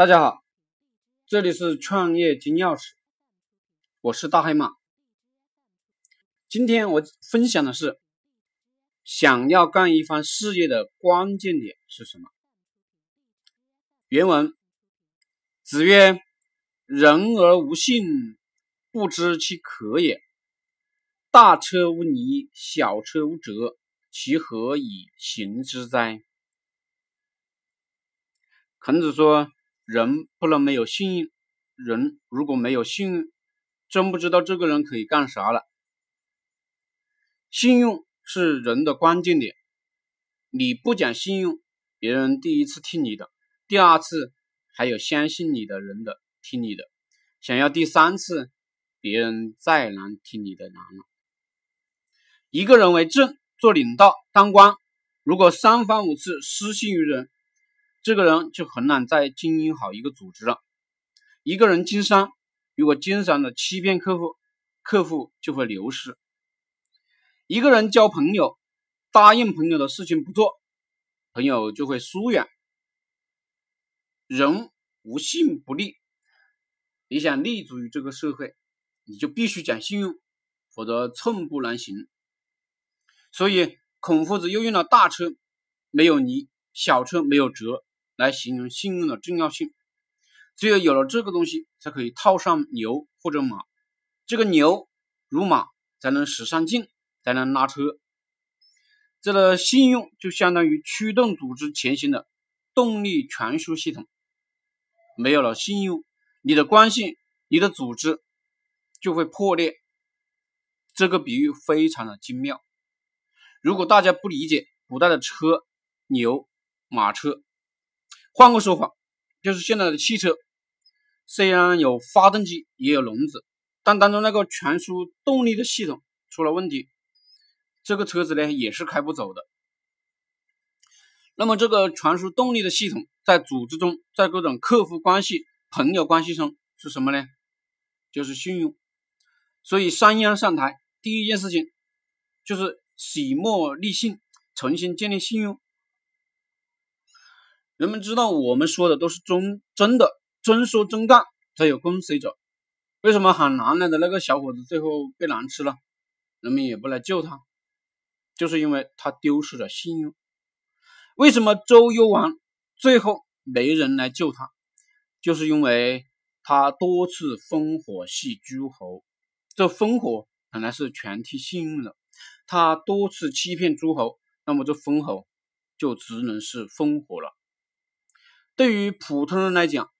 大家好，这里是创业金钥匙，我是大黑马。今天我分享的是，想要干一番事业的关键点是什么？原文：子曰：“人而无信，不知其可也。大车无泥，小车无辙，其何以行之哉？”孔子说。人不能没有信用，人如果没有信用，真不知道这个人可以干啥了。信用是人的关键点，你不讲信用，别人第一次听你的，第二次还有相信你的人的听你的，想要第三次，别人再难听你的难了。一个人为政、做领导、当官，如果三番五次失信于人。这个人就很难再经营好一个组织了。一个人经商，如果经常的欺骗客户，客户就会流失。一个人交朋友，答应朋友的事情不做，朋友就会疏远。人无信不立，你想立足于这个社会，你就必须讲信用，否则寸步难行。所以孔夫子又用了大车没有泥，小车没有辙。来形容信用的重要性，只有有了这个东西，才可以套上牛或者马。这个牛如马，才能使上劲，才能拉车。这个信用就相当于驱动组织前行的动力传输系统。没有了信用，你的关系、你的组织就会破裂。这个比喻非常的精妙。如果大家不理解古代的车、牛、马车，换个说法，就是现在的汽车虽然有发动机，也有轮子，但当中那个传输动力的系统出了问题，这个车子呢也是开不走的。那么这个传输动力的系统在组织中，在各种客户关系、朋友关系中是什么呢？就是信用。所以商鞅上台第一件事情就是洗墨立信，重新建立信用。人们知道我们说的都是真真的，真说真干才有跟随者。为什么喊狼来的那个小伙子最后被狼吃了，人们也不来救他？就是因为他丢失了信用。为什么周幽王最后没人来救他？就是因为他多次烽火戏诸侯，这烽火本来是全体信用的，他多次欺骗诸侯，那么这烽火就只能是烽火了。对于普通人来讲，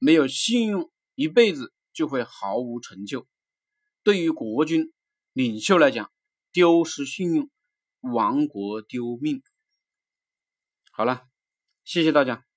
没有信用，一辈子就会毫无成就；对于国君、领袖来讲，丢失信用，亡国丢命。好了，谢谢大家。